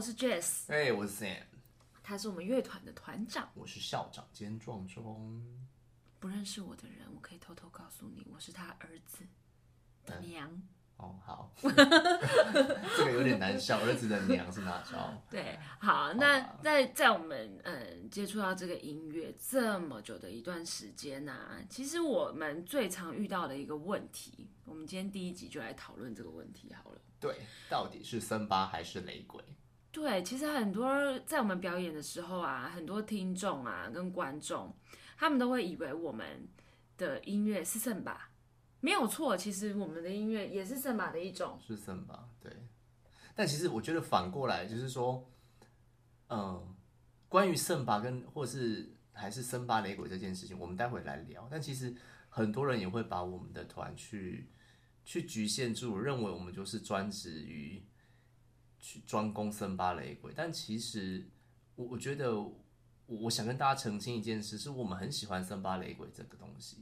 我是 Jess，哎，我是 Sam，他是我们乐团的团长。我是校长兼壮中。不认识我的人，我可以偷偷告诉你，我是他儿子的娘。哦，好，这个有点难笑。儿子的娘是哪招？对，好，那在在我们嗯接触到这个音乐这么久的一段时间呢、其实我们最常遇到的一个问题，我们今天第一集就来讨论这个问题好了。对，到底是森巴还是雷鬼？对，其实很多在我们表演的时候啊，很多听众啊跟观众，他们都会以为我们的音乐是圣巴，没有错。其实我们的音乐也是圣巴的一种。是圣巴，对。但其实我觉得反过来就是说，嗯，关于圣巴跟或是还是森巴雷鬼这件事情，我们待会来聊。但其实很多人也会把我们的团去去局限住，认为我们就是专职于去专攻森巴雷鬼。但其实我我觉得我我想跟大家澄清一件事，是我们很喜欢森巴雷鬼这个东西，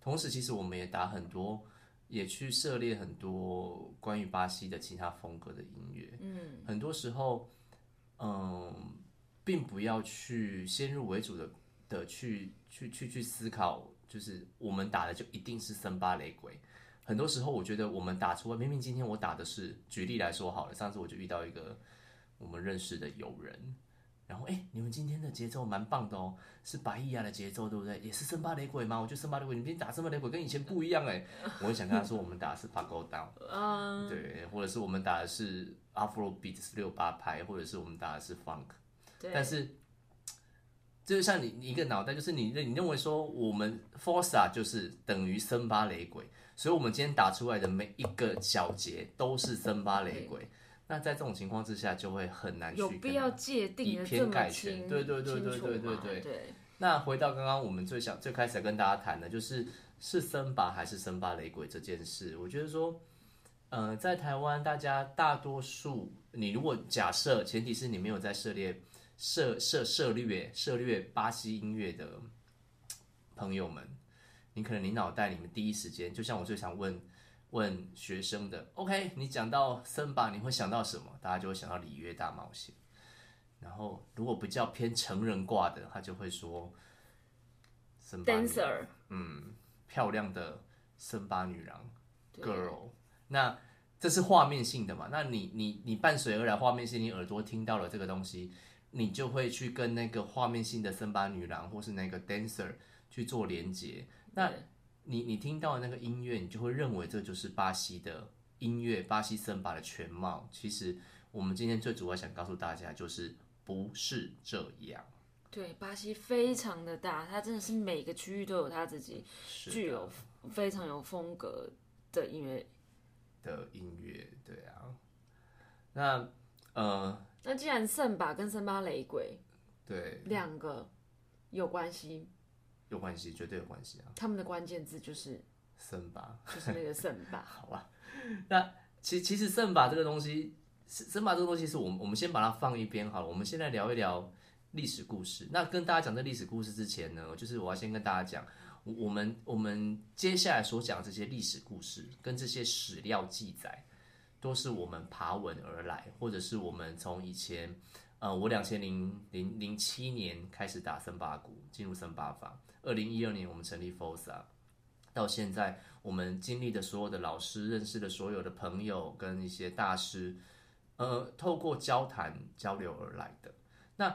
同时其实我们也打很多。也去涉猎很多关于巴西的其他风格的音乐，嗯，很多时候，嗯，并不要去先入为主的的去去去去思考，就是我们打的就一定是森巴雷鬼。很多时候，我觉得我们打出来，明明今天我打的是，举例来说好了，上次我就遇到一个我们认识的友人。然后，哎，你们今天的节奏蛮棒的哦，是白伊亚的节奏，对不对？也是森巴雷鬼吗？我觉得森巴雷鬼，你们今天打森巴雷鬼跟以前不一样哎。我很想跟他说，我们打的是 f u g o down，嗯，对，或者是我们打的是 Afro beat 是六八拍，或者是我们打的是 funk。对。但是，就是像你你一个脑袋，就是你你认为说我们 Forza 就是等于森巴雷鬼，所以我们今天打出来的每一个小节都是森巴雷鬼。那在这种情况之下，就会很难去有必要界定以偏概全。对对对对对对对。对那回到刚刚我们最想最开始跟大家谈的，就是是森巴还是森巴雷鬼这件事。我觉得说，呃，在台湾大家大多数，你如果假设前提是你没有在涉猎涉涉涉略涉略巴西音乐的朋友们，你可能你脑袋里面第一时间，就像我最常问问学生的，OK，你讲到森巴，你会想到什么？大家就会想到里约大冒险。然后，如果比较偏成人挂的，他就会说森巴，dancer，嗯，漂亮的森巴女郎 girl。那这是画面性的嘛？那你你你伴随而来画面性，你耳朵听到了这个东西，你就会去跟那个画面性的森巴女郎或是那个 dancer 去做连接。那你你听到那个音乐，你就会认为这就是巴西的音乐，巴西森巴的全貌。其实我们今天最主要想告诉大家，就是不是这样。对，巴西非常的大，它真的是每个区域都有它自己具有非常有风格的音乐。的音乐，对啊。那呃，那既然圣巴跟圣巴雷鬼对，两个有关系，有关系，绝对有关系啊。他们的关键字就是森巴，就是那个圣巴。好吧。那其其实圣巴这个东西，圣巴这个东西是我们我们先把它放一边好了。我们现在聊一聊历史故事。那跟大家讲这历史故事之前呢，就是我要先跟大家讲，我我们我们接下来所讲这些历史故事跟这些史料记载，都是我们爬文而来，或者是我们从以前，呃，我两千零零零七年开始打森巴鼓，进入森巴法，二零一二年我们成立 Fosa，到现在我们经历的所有的老师，认识的所有的朋友跟一些大师，呃，透过交谈交流而来的。那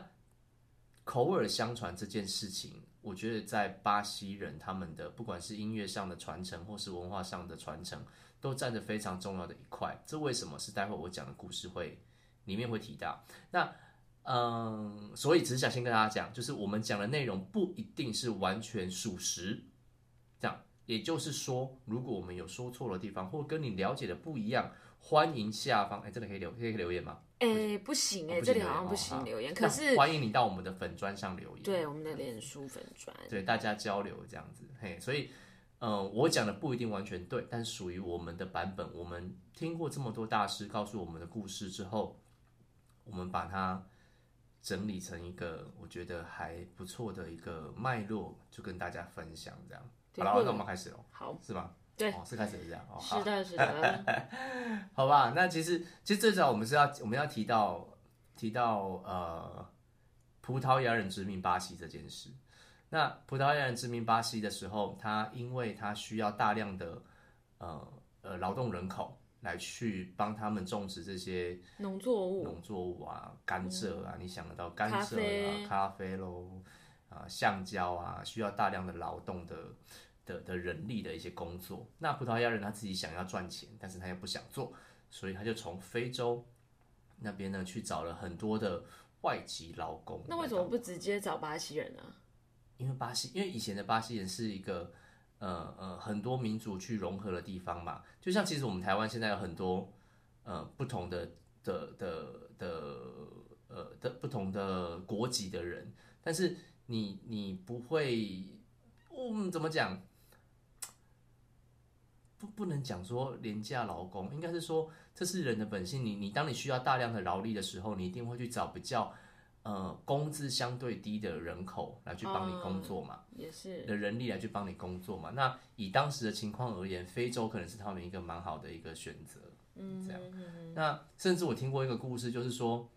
口耳相传这件事情，我觉得在巴西人他们的不管是音乐上的传承，或是文化上的传承，都占着非常重要的一块。这为什么是待会我讲的故事会里面会提到？那嗯，所以只是想先跟大家讲，就是我们讲的内容不一定是完全属实，这样也就是说，如果我们有说错的地方，或跟你了解的不一样，欢迎下方哎，这里可以留可以留言吗？哎、不行哎、哦这里好像不行留言。那可是欢迎你到我们的粉砖上留言，对我们的脸书粉砖，对大家交流这样子，嘿，所以，嗯、我讲的不一定完全对，但属于我们的版本，我们听过这么多大师告诉我们的故事之后，我们把它整理成一个我觉得还不错的一个脉络，就跟大家分享这样。好了，那我们开始喽，好，是吗？对哦，是开始了这样。是的，是的，好吧，那其实其实最早我们是要我们要提到提到呃葡萄牙人殖民巴西这件事。那葡萄牙人殖民巴西的时候，他因为他需要大量的呃呃劳动人口来去帮他们种植这些农作物，农作物啊，甘蔗啊，你想得到甘咖蔗啡啊、咖啡喽，啊，橡胶啊，需要大量的劳动的的的人力的一些工作。那葡萄牙人他自己想要赚钱，但是他又不想做，所以他就从非洲那边呢去找了很多的外籍劳工。那为什么不直接找巴西人呢、因为巴西，因为以前的巴西人是一个呃呃很多民族去融合的地方嘛，就像其实我们台湾现在有很多呃不同的的的的呃的不同的国籍的人，但是你你不会，嗯，怎么讲？不不能讲说廉价劳工，应该是说这是人的本性。你你当你需要大量的劳力的时候，你一定会去找比较呃工资相对低的人口来去帮你工作嘛。也是，的人力来去帮你工作嘛。那以当时的情况而言，非洲可能是他们一个蛮好的一个选择。嗯，这样那甚至我听过一个故事，就是说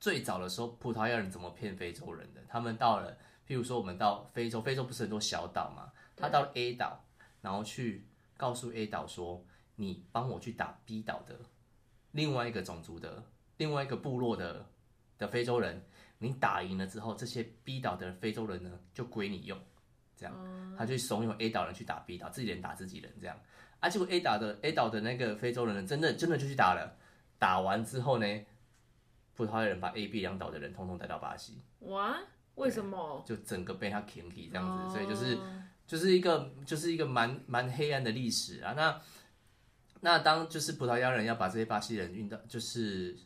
最早的时候，葡萄牙人怎么骗非洲人的？他们到了，譬如说我们到非洲，非洲不是很多小岛嘛？他到了 A 岛，然后去告诉 A 岛说：“你帮我去打 B 岛的另外一个种族的另外一个部落的的非洲人，你打赢了之后，这些 B 岛的非洲人呢就归你用。”这样，他就怂恿 A 岛人去打 B 岛，自己人打自己人，这样。啊，结果 A 岛的 A 岛的那个非洲人呢，真的真的就去打了。打完之后呢，葡萄牙人把 A、B 两岛的人通通带到巴西，哇，为什么？就整个被他 k i 这样子，哦所以就是就是一个就是一个蛮蛮黑暗的历史啊。那那当就是葡萄牙人要把这些巴西人运到就是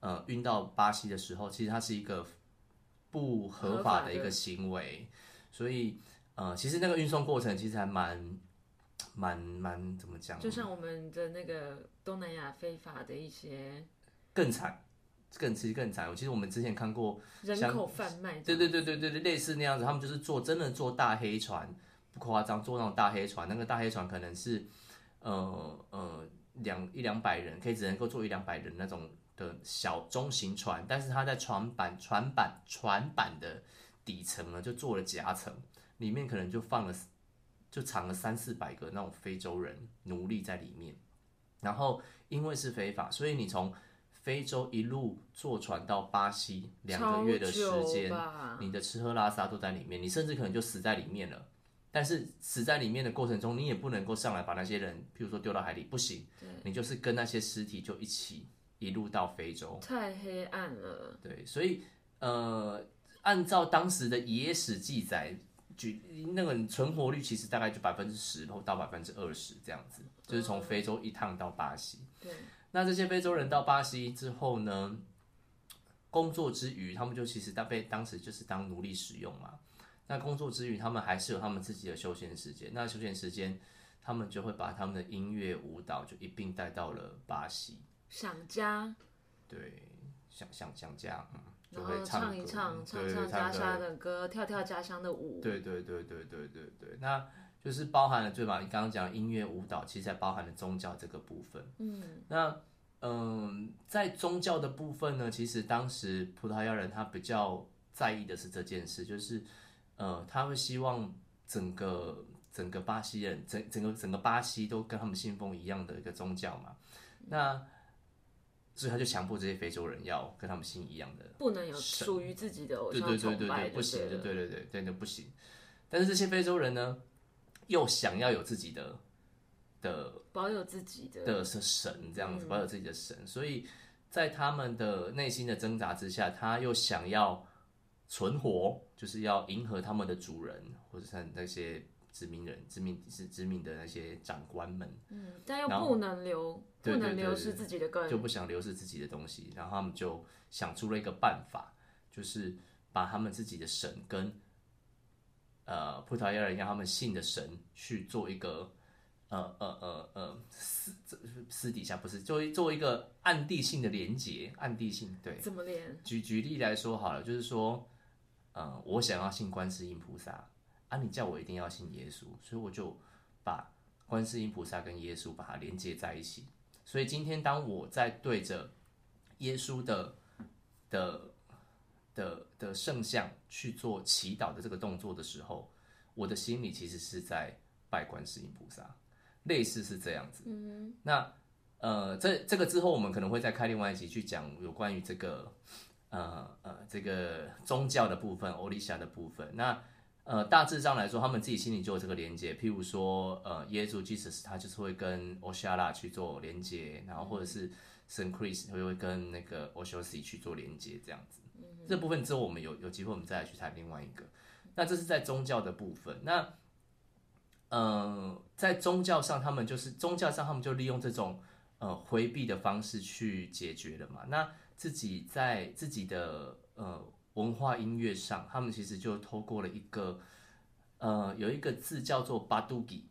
呃运到巴西的时候，其实它是一个不合法的一个行为，所以呃其实那个运送过程其实还蛮蛮蛮怎么讲？就像我们的那个东南亚非法的一些更惨，更其实更惨。其实我们之前看过，人口贩卖，对对对对对对，类似那样子，他们就是坐真的坐大黑船，不夸张，坐那种大黑船，那个大黑船可能是呃呃两一两百人，可以只能够坐一两百人那种的小中型船，但是它在船板船板船板的底层呢，就做了夹层，里面可能就放了就藏了三四百个那种非洲人奴隶在里面，然后因为是非法，所以你从非洲一路坐船到巴西两个月的时间，你的吃喝拉撒都在里面，你甚至可能就死在里面了。但是死在里面的过程中，你也不能够上来把那些人，譬如说丢到海里，不行，你就是跟那些尸体就一起一路到非洲。太黑暗了。对，所以呃，按照当时的野史记载，举那个存活率其实大概就百分之十到百分之二十这样子，就是从非洲一趟到巴西。对，那这些非洲人到巴西之后呢，工作之余，他们就其实当被当时就是当奴隶使用嘛。那工作之余，他们还是有他们自己的休闲时间。那休闲时间，他们就会把他们的音乐、舞蹈就一并带到了巴西。想家，对，想想想家，嗯，就然后会唱唱一唱，唱唱家歌乡的歌，跳跳家乡的舞。对对对对对对对，那就是包含了对吧？你刚刚讲音乐舞蹈，其实还包含了宗教这个部分。嗯，那嗯，在宗教的部分呢，其实当时葡萄牙人他比较在意的是这件事，就是呃，他会希望整个整个巴西人，整整个整个巴西都跟他们信奉一样的一个宗教嘛。那所以他就强迫这些非洲人要跟他们信一样的不能有属于自己的偶像对对对对，崇拜就不行，对对对对对，那不行。但是这些非洲人呢，又想要有自己的的保有自己的的是神这样嗯子，保有自己的神，所以在他们的内心的挣扎之下，他又想要存活，就是要迎合他们的主人，或者是那些殖民人、殖民是殖民的那些长官们，嗯，但又不能留，不能对对对流失自己的根。就不想流失自己的东西，然后他们就想出了一个办法，就是把他们自己的神跟呃葡萄牙人让他们信的神去做一个呃呃呃呃私私底下不是做做一个暗地性的连接，暗地性对。怎么连？举举例来说好了，就是说，呃，我想要信观世音菩萨啊，你叫我一定要信耶稣，所以我就把观世音菩萨跟耶稣把它连接在一起。所以今天当我在对着耶稣的的的的圣像去做祈祷的这个动作的时候，我的心里其实是在拜观世音菩萨，类似是这样子。嗯，那呃，这这个之后我们可能会再开另外一集去讲有关于这个呃呃这个宗教的部分，欧丽莎的部分。那呃大致上来说，他们自己心里就有这个连接，譬如说呃耶稣 Jesus 他就是会跟 o s h a l a 去做连接，然后或者是圣 Chris 会会跟那个 o s h o s i 去做连接，这样子。这部分之后我们有有机会我们再来去谈另外一个。那这是在宗教的部分。那呃在宗教上，他们就是宗教上他们就利用这种呃回避的方式去解决了嘛。那自己在自己的呃文化音乐上，他们其实就透过了一个呃有一个字叫做巴杜吉。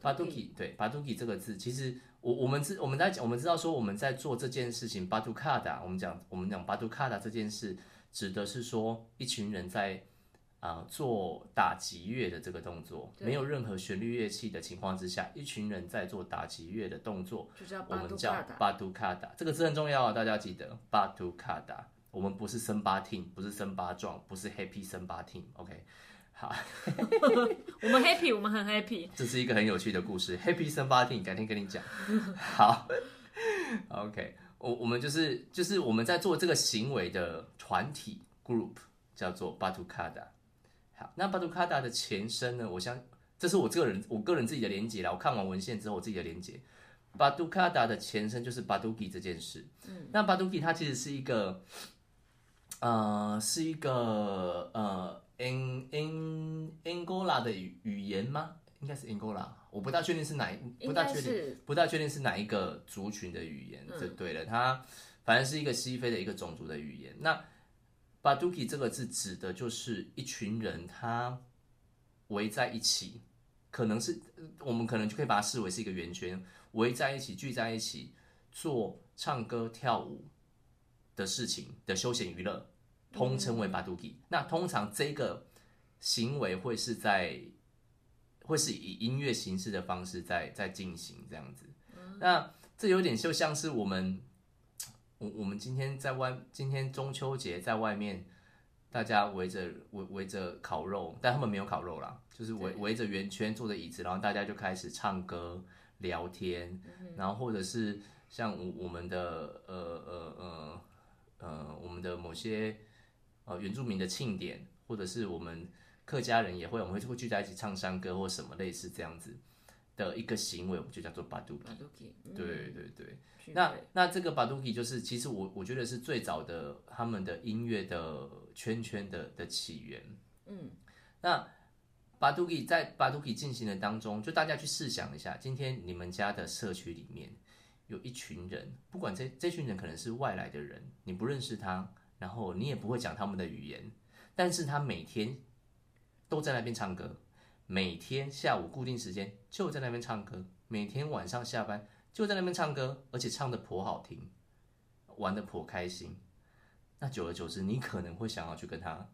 巴杜吉对巴杜吉这个字，其实我我们知我们在讲我们知道说我们在做这件事情巴杜卡达，我们讲我们讲巴杜卡达这件事，指的是说一群人在啊、做打击乐的这个动作，对没有任何旋律乐器的情况之下，一群人在做打击乐的动作，我们叫巴杜卡达。巴杜卡达，这个字很重要啊，大家记得巴杜卡达。我们不是森巴 team，不是森巴壮，不是 happy 森巴 team，OK、好，我们 happy，我们很 happy。这是一个很有趣的故事，happy 森巴 team，改天跟你讲。好，OK，我我们就是就是我们在做这个行为的团体 group 叫做巴杜卡达。好，那巴杜卡达的前身呢？我相这是我个人我个人自己的连结啦。我看完文献之后，我自己的连结。巴杜卡达的前身就是巴杜吉这件事。嗯，那巴杜吉它其实是一个，呃，是一个呃，Ang Ang Angola 的语语言吗？应该是 Angola，我不大确定是哪一，不大确定，不大确定是哪一个族群的语言，这对了，它反正是一个西非的一个种族的语言。那 Baduki 这个字指的就是一群人，他围在一起，可能是我们可能就可以把它视为是一个圆圈，围在一起，聚在一起做唱歌跳舞的事情的休闲娱乐，通称为 Baduki。那通常这个行为会是在会是以音乐形式的方式在在进行这样子。那这有点就像是我们，我我们今天在外，今天中秋节在外面，大家围着围围着烤肉，但他们没有烤肉啦，就是围围着圆圈坐着椅子，然后大家就开始唱歌聊天，然后或者是像我我们的呃呃呃呃我们的某些呃原住民的庆典，或者是我们客家人也会，我们会会聚在一起唱山歌或什么类似这样子的一个行为，我们就叫做巴杜。巴杜基，嗯对对对，聚那会那这个巴杜基就是，其实我我觉得是最早的他们的音乐的圈圈的的起源。嗯，那巴杜基在巴杜基进行的当中，就大家去试想一下，今天你们家的社区里面有一群人，不管这这群人可能是外来的人，你不认识他，然后你也不会讲他们的语言，但是他每天都在那边唱歌，每天下午固定时间就在那边唱歌，每天晚上下班就在那边唱歌，而且唱的颇好听，玩的颇开心。那久而久之，你可能会想要去跟他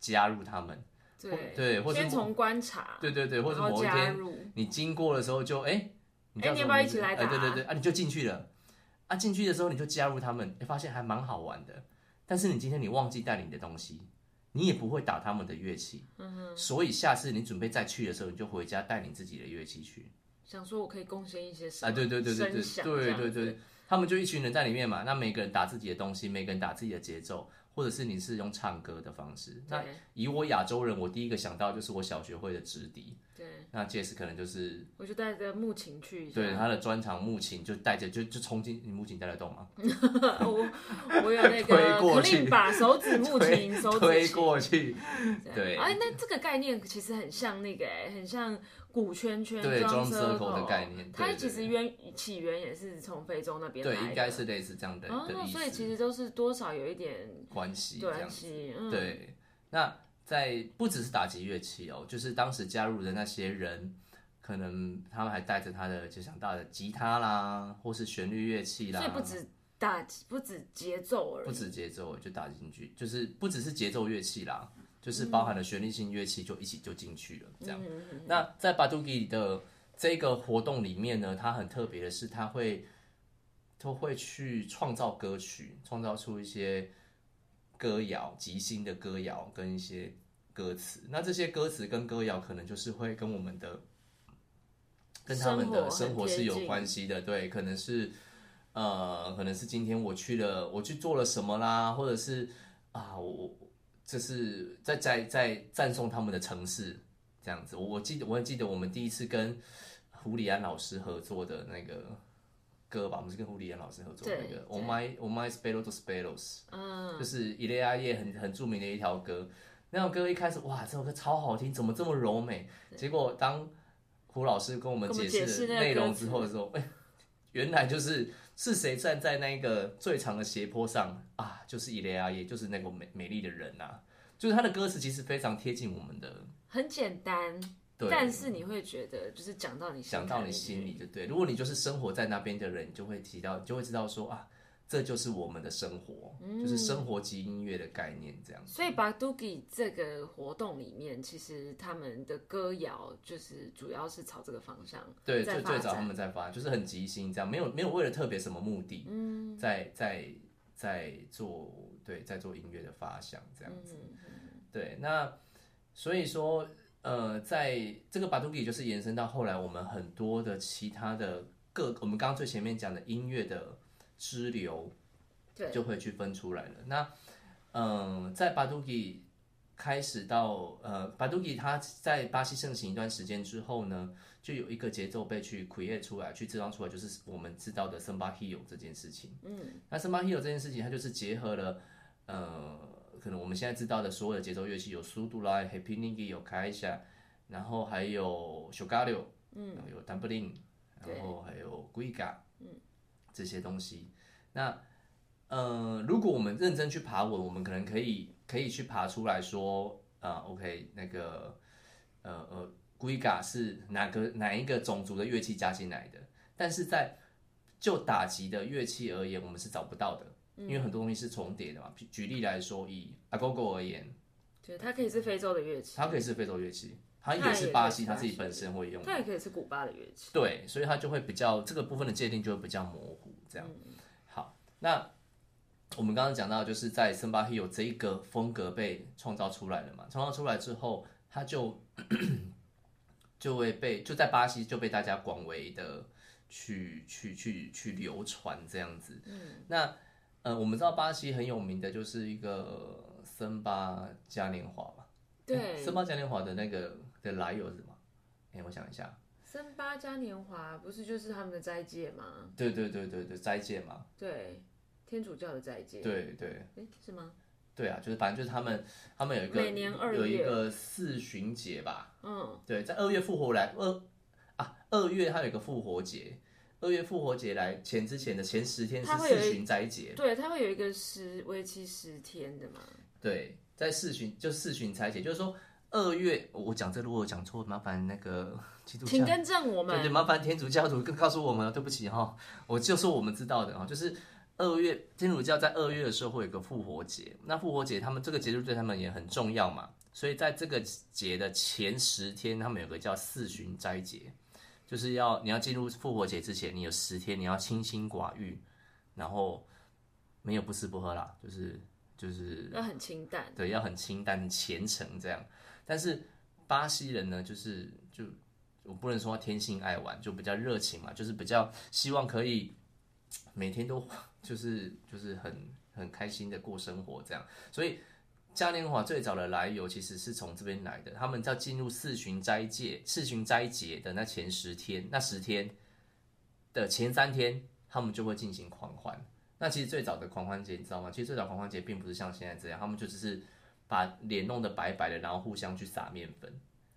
加入他们，对对或者先从观察，对对对，或者某一天你经过的时候就哎，哎你要不要一起来打哎对对对，啊，你就进去了。啊，进去的时候你就加入他们，哎，发现还蛮好玩的。但是你今天你忘记带你的东西，你也不会打他们的乐器，嗯所以下次你准备再去的时候，你就回家带你自己的乐器去。想说我可以贡献一些什啊，么对对对对对对对对，他们就一群人在里面嘛，那每个人打自己的东西，每个人打自己的节奏，或者是你是用唱歌的方式。那以我亚洲人，我第一个想到就是我小学会的直笛，对，那届时可能就是我就带着木琴去一下，对他的专场木琴，就带着就就冲进，你木琴带得动吗？我我有那推个过去把手指木琴，手指推琴过去，对哎，那这个概念其实很像那个，哎，很像鼓圈圈对 drum drum circle 的概念它其实源起源也是从非洲那边来对，的，应该是类似这样的的哦，意所以其思，实都是多少有一点关系这关。系，嗯，对，那在不只是打击乐器哦，就是当时加入的那些人，可能他们还带着他的就想到的吉他啦，或是旋律乐器啦，所以不止打不止节奏而已，不止节奏就打进去，就是不只是节奏乐器啦，就是包含了旋律性乐器就一起就进去了这样。嗯那在巴杜基的这个活动里面呢，它很特别的是，它会都会去创造歌曲，创造出一些歌谣、即兴的歌谣跟一些歌词。那这些歌词跟歌谣可能就是会跟我们的跟他们的生活是有关系的，对，可能是呃，可能是今天我去了，我去做了什么啦，或者是啊，我这是在在在赞颂他们的城市这样子。我我记得我还记得我们第一次跟胡里安老师合作的那个歌吧，我们是跟胡里安老师合作的那个《Oh My Oh My Spello to Spellos》，嗯，就是伊雷阿叶很很著名的一条歌。那首歌一开始哇，这首歌超好听，怎么这么柔美？结果当胡老师跟我们解解释内容之后的时候，哎、原来就是是谁站在那个最长的斜坡上啊？就是伊雷阿叶，就是那个美美丽的人呐、就是他的歌词其实非常贴近我们的，很简单，对，但是你会觉得就是讲到你心讲到你心里就对。如果你就是生活在那边的人，你就会提到，你就会知道说啊，这就是我们的生活，嗯就是生活及音乐的概念这样。所以 b a d u g i 这个活动里面，其实他们的歌谣就是主要是朝这个方向对，最最早他。们在发，就是很即兴这样，没有没有为了特别什么目的，嗯，在在在做对在做音乐的发想这样子，对，那所以说呃，在这个巴杜吉就是延伸到后来我们很多的其他的各，我们刚刚最前面讲的音乐的支流，对，就会去分出来了。那嗯、在巴杜吉开始到呃，巴杜吉它在巴西盛行一段时间之后呢，就有一个节奏被去 create 出来，去制造出来，就是我们知道的森巴 hill 这件事情。嗯，那森巴 hill 这件事情，它就是结合了呃，可能我们现在知道的所有的节奏乐器，有苏杜拉、Happy n i g i 有开一下，然后还有 s h o g a o 嗯，有 d u m b l i n g 然后还有 guiga，嗯，这些东西。那呃，如果我们认真去爬文，我们可能可以可以去爬出来说，啊、o k 那个呃呃 g u i g a 是哪个哪一个种族的乐器加进来的？但是在就打击的乐器而言，我们是找不到的，因为很多东西是重叠的嘛。举举例来说，以 agogo 而言，对，它可以是非洲的乐器，它可以是非洲乐器，它它也是巴也可以是巴西西它自己本身会用。它也可以是古巴的乐器。对，所以它就会比较这个部分的界定就会比较模糊，这样。好，那我们刚刚讲到，就是在森巴 hill 这一个风格被创造出来了嘛，创造出来之后，它就 就会被就在巴西就被大家广为的去去去去流传这样子。嗯，那呃，我们知道巴西很有名的就是一个森巴嘉年华嘛，对，森巴嘉年华的那个的来由是什么？哎，我想一下。森巴嘉年华不是就是他们的斋戒吗？对对对对对，斋戒嘛，对，天主教的斋戒。对对诶，是吗？对啊，就是反正就是他们他们有一个每年二月有一个四旬节吧，嗯，对，在二月复活来二啊二月它有一个复活节，二月复活节来前之前的前十天是四旬斋节，对，它会有一个十为期十天的嘛。对，在四旬就四旬斋节，就是说二月我讲这如果讲错，麻烦那个基督教请更正我对对，们。麻烦天主教徒更告诉我们，对不起哈，我就说我们知道的哈，就是二月天主教在二月的时候会有一个复活节，那复活节他们这个节日对他们也很重要嘛，所以在这个节的前十天，他们有个叫四旬斋节，就是要你要进入复活节之前，你有十天你要清心寡欲，然后没有不吃不喝啦，就是就是要很清淡，对，要很清淡、很虔诚这样。但是巴西人呢，就是就我不能说他天性爱玩，就比较热情嘛，就是比较希望可以每天都 就是就是很很开心的过生活这样。所以嘉年华最早的来由其实是从这边来的，他们在进入四旬斋戒、四旬斋节的那前十天，那十天的前三天，他们就会进行狂欢。那其实最早的狂欢节你知道吗？其实最早狂欢节并不是像现在这样，他们就只是把脸弄得白白的，然后互相去撒面粉，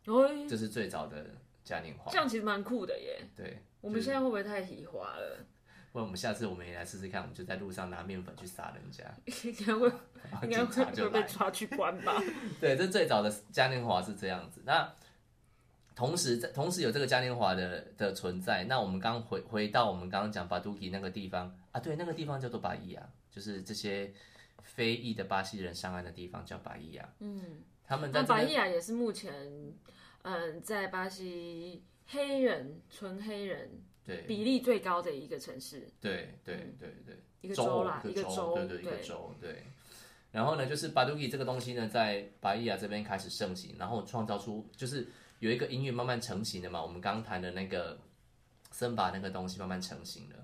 哦，这是最早的嘉年华这。样其实蛮酷的耶。对，我们现在会不会太喜化了？不然我们下次我们也来试试看，我们就在路上拿面粉去撒人家，应该会，应该会会被。抓去关吧？对，这最早的嘉年华是这样子。那同时在同时有这个嘉年华的的存在，那我们刚回回到我们刚刚讲巴杜基那个地方啊，对，那个地方叫做巴伊亚，就是这些非裔的巴西人上岸的地方叫巴伊亚。嗯，他们在巴伊亚也是目前，嗯，在巴西黑人纯黑人对。比例最高的一个城市，对对对对，一个州州啦，一个州，对对一个州对。然后呢，就是巴杜 i 这个东西呢，在巴伊亚这边开始盛行，然后创造出就是有一个音乐慢慢成型的嘛。我们刚谈的那个森巴那个东西慢慢成型了，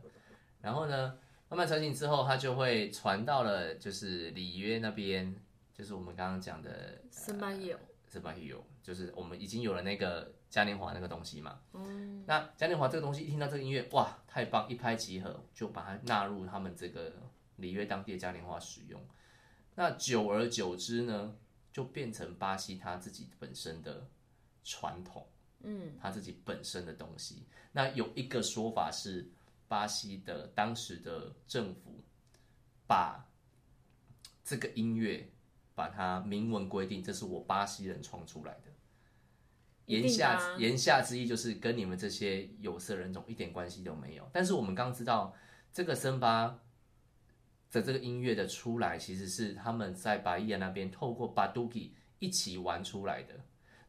然后呢，慢慢成型之后，它就会传到了就是里约那边，就是我们刚刚讲的森巴也有，森巴也有，就是我们已经有了那个嘉年华那个东西嘛。嗯。那嘉年华这个东西一听到这个音乐，哇，太棒，一拍即合，就把它纳入他们这个里约当地的嘉年华使用。那久而久之呢，就变成巴西他自己本身的传统，嗯，他自己本身的东西。那有一个说法是，巴西的当时的政府把这个音乐把它明文规定，这是我巴西人创出来的。言下言下之意就是跟你们这些有色人种一点关系都没有。但是我们刚知道这个森巴。的这个音乐的出来，其实是他们在巴伊亚那边透过巴杜吉一起玩出来的。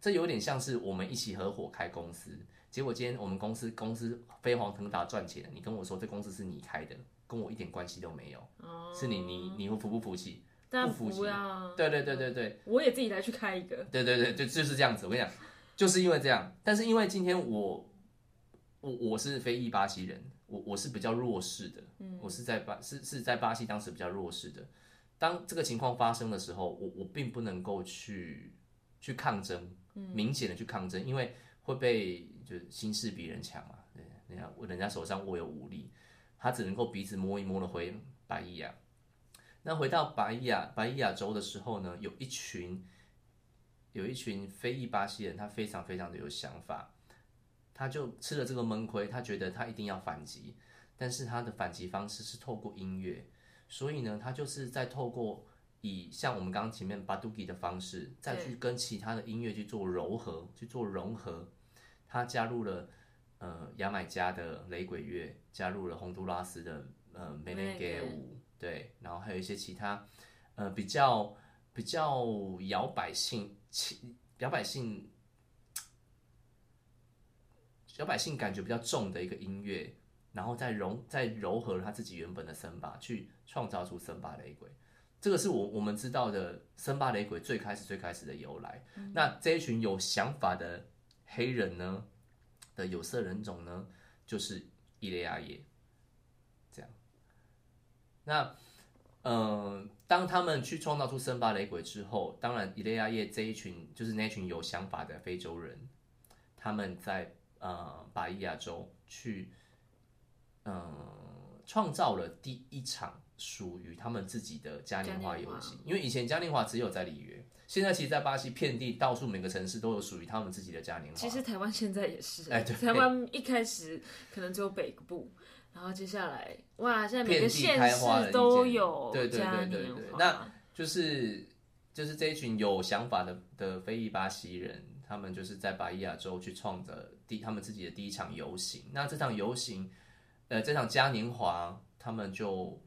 这有点像是我们一起合伙开公司，结果今天我们公司公司飞黄腾达赚钱了，你跟我说这公司是你开的，跟我一点关系都没有，是你你你会服不服气？不服气啊！对对对对对，我也自己来去开一个。对对对，就就是这样子。我跟你讲，就是因为这样，但是因为今天我我我是非裔巴西人。我我是比较弱势的，我是在巴是是在巴西当时比较弱势的。当这个情况发生的时候，我我并不能够去去抗争，明显的去抗争，因为会被就是心势比人强嘛，对，人家人家手上握有武力，他只能够鼻子摸一摸的回巴伊亚。那回到巴伊亚巴伊亚州的时候呢，有一群有一群非裔巴西人，他非常非常的有想法。他就吃了这个闷亏，他觉得他一定要反击，但是他的反击方式是透过音乐，所以呢，他就是在透过以像我们刚刚前面巴杜吉的方式，再去跟其他的音乐去做柔和，去做融合。他加入了呃牙买加的雷鬼乐，加入了洪都拉斯的呃梅雷格舞，对，然后还有一些其他呃比较比较摇摆性、摇摆性。小百姓感觉比较重的一个音乐，然后再融再柔和他自己原本的森巴，去创造出森巴雷鬼。这个是我我们知道的森巴雷鬼最开始最开始的由来。那这一群有想法的黑人呢的有色人种呢，就是伊雷亚耶。这样，那嗯，当他们去创造出森巴雷鬼之后，当然伊雷亚叶这一群就是那群有想法的非洲人，他们在。呃，巴伊亚州去，嗯，创造了第一场属于他们自己的嘉年华游行。因为以前嘉年华只有在里约，现在其实，在巴西遍地到处每个城市都有属于他们自己的嘉年华。其实台湾现在也是，哎，对，台湾一开始可能只有北部，然后接下来，哇，现在每个县市都有对对对对对。那就是就是这一群有想法的的非裔巴西人。他们就是在巴伊亚州去创的第他们自己的第一场游行。那这场游行，呃，这场嘉年华，他们就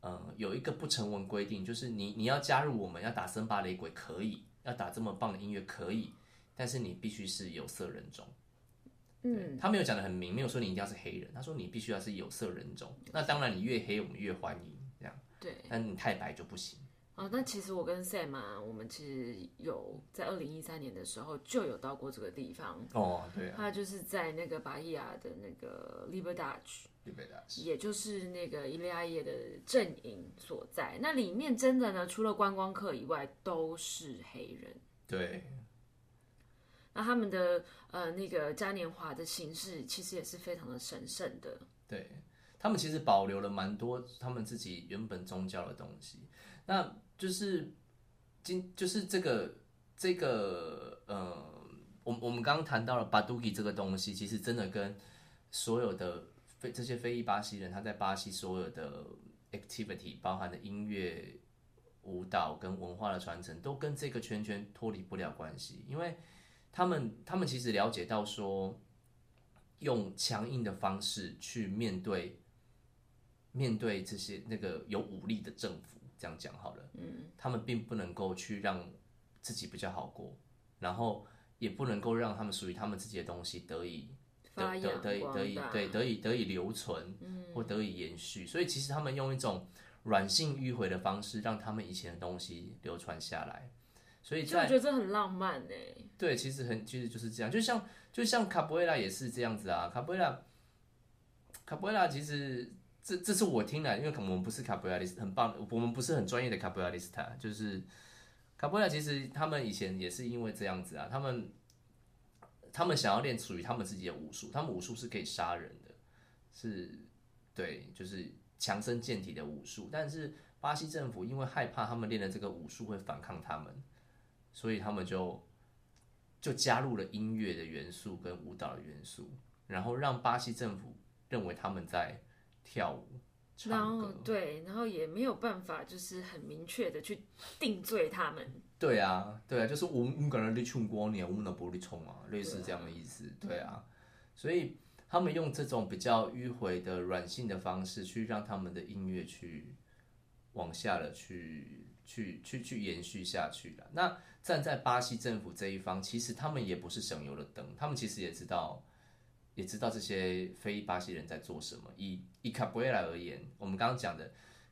嗯有一个不成文规定，就是你你要加入我们要打森巴雷鬼可以，要打这么棒的音乐可以，但是你必须是有色人种。嗯，他没有讲的很明，没有说你一定要是黑人，他说你必须要是有色人种。那当然，你越黑我们越欢迎，这样。对。但你太白就不行。哦，那其实我跟 Sam 啊，我们其实有在二零一三年的时候就有到过这个地方。哦，对。他就是在那个巴伊亚的那个 Liberdade，也就是那个伊利亚叶的阵营所在。那里面真的呢，除了观光客以外，都是黑人。对。那他们的呃那个嘉年华的形式，其实也是非常的神圣的。对他们其实保留了蛮多他们自己原本宗教的东西。那就是今就是这个这个呃，我我们刚刚谈到了巴杜吉这个东西，其实真的跟所有的非这些非裔巴西人他在巴西所有的 activity 包含的音乐、舞蹈跟文化的传承，都跟这个圈圈脱离不了关系，因为他们他们其实了解到说，用强硬的方式去面对面对这些那个有武力的政府。这样讲好了，嗯，他们并不能够去让自己比较好过，然后也不能够让他们属于他们自己的东西得以得得得以得以对得以得以留存，或得以延续。所以其实他们用一种软性迂回的方式，让他们以前的东西流传下来。所以其实我觉得这很浪漫哎。对，其实很其实就是这样，就像就像卡布埃拉也是这样子啊，卡布埃拉卡布埃拉其实这这是我听来，因为我们不是卡布埃拉很棒，我们不是很专业的卡布埃拉斯塔，就是卡布埃拉其实他们以前也是因为这样子啊，他们他们想要练属于他们自己的武术，他们武术是可以杀人的，是对，就是强身健体的武术，但是巴西政府因为害怕他们练的这个武术会反抗他们，所以他们就就加入了音乐的元素跟舞蹈的元素，然后让巴西政府认为他们在跳舞、然后。对，然后也没有办法，就是很明确的去定罪他们。对啊，对啊，就是我们我们感觉你冲光年，我们的玻璃冲啊，类似这样的意思。对啊，所以他们用这种比较迂回的软性的方式，去让他们的音乐去往下了去去去去延续下去了。那站在巴西政府这一方，其实他们也不是省油的灯，他们其实也知道。也知道这些非巴西人在做什么。以以卡布埃拉而言，我们刚刚讲的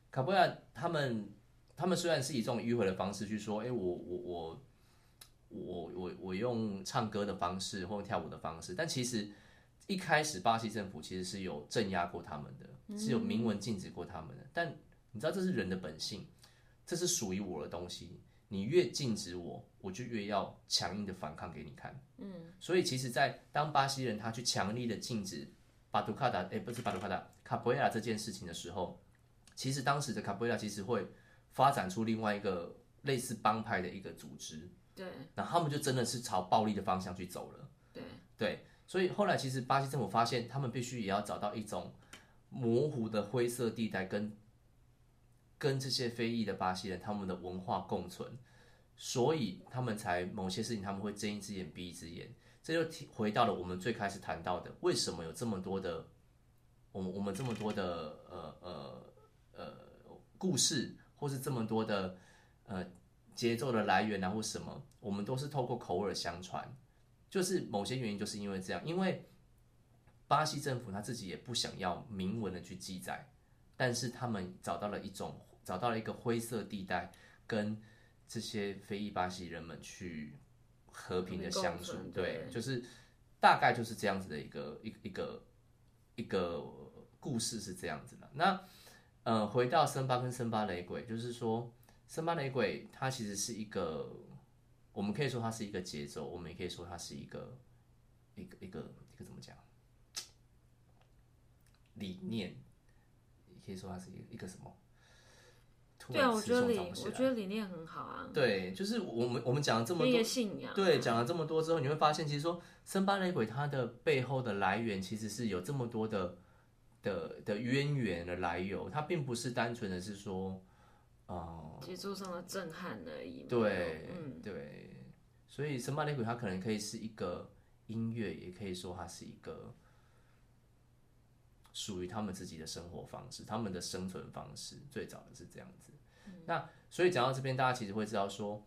卡布埃拉，他们他们虽然是以这种迂回的方式去说，哎、我我我我我我用唱歌的方式或跳舞的方式，但其实一开始巴西政府其实是有镇压过他们的，是有明文禁止过他们的。但你知道这是人的本性，这是属于我的东西，你越禁止我，我就越要强硬的反抗给你看。嗯，所以其实，在当巴西人他去强力的禁止巴杜卡达，哎，不是巴杜卡达，卡布埃拉这件事情的时候，其实当时的卡布埃拉其实会发展出另外一个类似帮派的一个组织，对然后他们就真的是朝暴力的方向去走了。对对，所以后来其实巴西政府发现，他们必须也要找到一种模糊的灰色地带跟，跟这些非裔的巴西人他们的文化共存，所以他们才某些事情他们会睁一只眼闭一只眼。这就提回到了我们最开始谈到的，为什么有这么多的，我们我们这么多的呃呃呃故事，或是这么多的呃节奏的来源啊，或什么，我们都是透过口耳相传。就是某些原因，就是因为这样，因为巴西政府他自己也不想要明文的去记载，但是他们找到了一种，找到了一个灰色地带，跟这些非裔巴西人们去和平的相处对，就是大概就是这样子的一个一一个一个故事是这样子的。那呃，回到森巴跟森巴雷鬼，就是说森巴雷鬼它其实是一个。我们可以说它是一个节奏，我们也可以说它是一个一个一个一个怎么讲理念，也可以说它是一个一个什么？对啊，我觉得理我觉得理念很好啊，对，就是我们我们讲了这么多信仰。对，讲了这么多之后，你会发现，其实说森巴雷鬼它的背后的来源，其实是有这么多的的的渊源的来由，它并不是单纯的是说，呃，节奏上的震撼而已。对，嗯，对，所以森巴雷鬼它可能可以是一个音乐，也可以说它是一个属于他们自己的生活方式，他们的生存方式，最早的是这样子。那所以讲到这边，大家其实会知道说，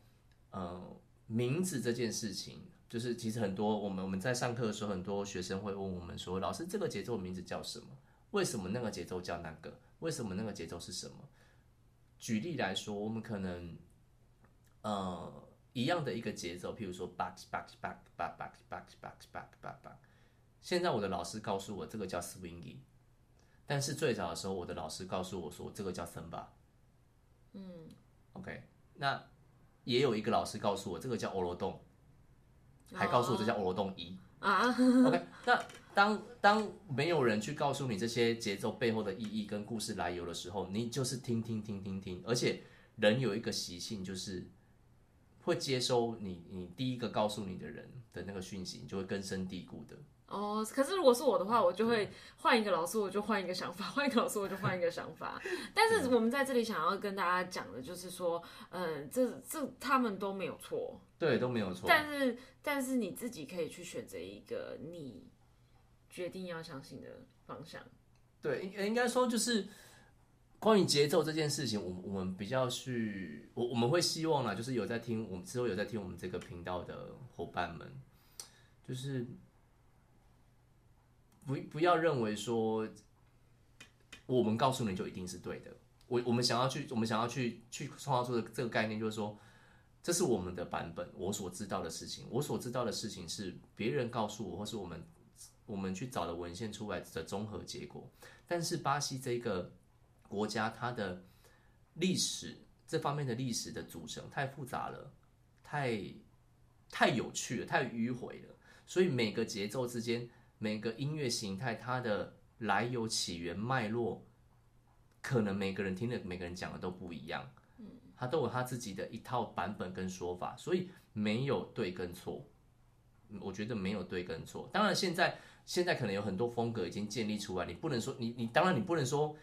呃，名字这件事情，就是其实很多我们我们在上课的时候，很多学生会问我们说，老师这个节奏名字叫什么？为什么那个节奏叫那个？为什么那个节奏是什么？举例来说，我们可能呃一样的一个节奏，譬如说 box box box box box box box box box box。现在我的老师告诉我这个叫 swingy，但是最早的时候，我的老师告诉我说这个叫 samba。嗯，OK，那也有一个老师告诉我这个叫欧罗洞，还告诉我这叫欧罗洞一。啊，OK，那当当没有人去告诉你这些节奏背后的意义跟故事来由的时候，你就是听听听听听，而且人有一个习性就是会接收你你第一个告诉你的人的那个讯息，你就会根深蒂固的。哦，可是如果是我的话，我就会换一个老师，我就换一个想法；换一个老师，我就换一个想法。但是我们在这里想要跟大家讲的就是说，嗯，这这他们都没有错，对，都没有错。但是但是你自己可以去选择一个你决定要相信的方向。对，应应该说就是关于节奏这件事情，我我们比较去，我我们会希望啦，就是有在听我们之后有在听我们这个频道的伙伴们，就是不不要认为说我们告诉你就一定是对的，我我们想要去，我们想要去去创造出的这个概念，就是说，这是我们的版本，我所知道的事情，我所知道的事情是别人告诉我，或是我们我们去找的文献出来的综合结果。但是巴西这个国家，它的历史这方面的历史的组成太复杂了，太太有趣了，太迂回了，所以每个节奏之间，每个音乐形态，它的来由、起源、脉络。可能每个人听的、每个人讲的都不一样，嗯，他都有他自己的一套版本跟说法，所以没有对跟错。我觉得没有对跟错。当然，现在现在可能有很多风格已经建立出来，你不能说你你当然你不能说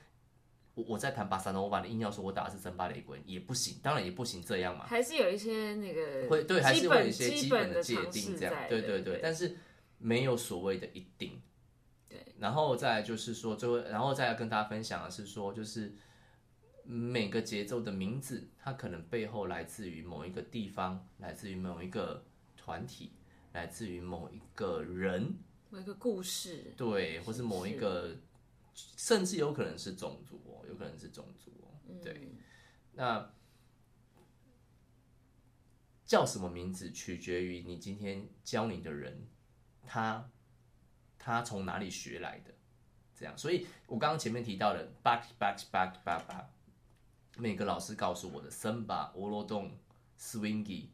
我我在弹巴萨诺瓦，你硬要说我打的是真巴雷鬼也不行，当然也不行这样嘛。还是有一些那个会对，还是会有一些基本的界定这样，对对对。但是没有所谓的一定。对。然后再就是说，最后然后再要跟大家分享的是说，就是每个节奏的名字，它可能背后来自于某一个地方，来自于某一个团体，来自于某一个人，某一个故事，对，或是某一个，甚至有可能是种族哦，有可能是种族哦，对。那叫什么名字，取决于你今天教你的人，他。他从哪里学来的？这样，所以我刚刚前面提到的 back back back back back，每个老师告诉我的 samba、俄罗洞、swingy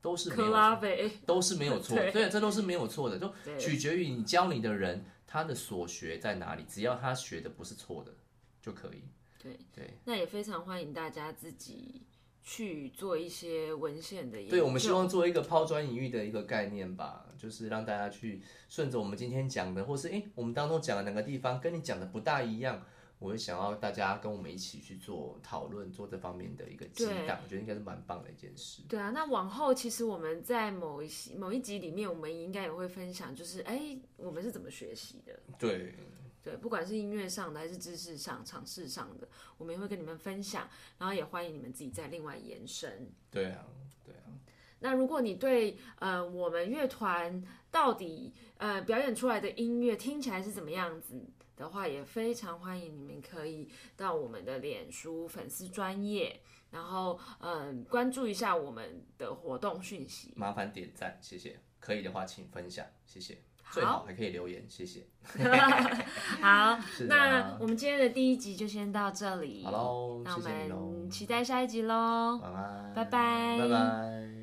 都是没有，都是没有错，对，这都是没有错的，就取决于你教你的人他的所学在哪里，只要他学的不是错的就可以。对对，那也非常欢迎大家自己。去做一些文献的研究，对，我们希望做一个抛砖引玉的一个概念吧，就是让大家去顺着我们今天讲的，或是哎，我们当中讲的哪个地方跟你讲的不大一样，我会想要大家跟我们一起去做讨论，做这方面的一个激荡，我觉得应该是蛮棒的一件事。对啊，那往后其实我们在某一某一集里面，我们应该也会分享，就是哎，我们是怎么学习的？对。对，不管是音乐上的还是知识上、尝试上的，我们也会跟你们分享，然后也欢迎你们自己再另外延伸。对啊，对啊。那如果你对呃我们乐团到底呃表演出来的音乐听起来是怎么样子的话，也非常欢迎你们可以到我们的脸书粉丝专业，然后嗯关注一下我们的活动讯息。麻烦点赞，谢谢。可以的话，请分享，谢谢。最好还可以留言，谢谢。好，那我们今天的第一集就先到这里。好喽，那我们期待下一集喽。晚安，拜拜，拜拜。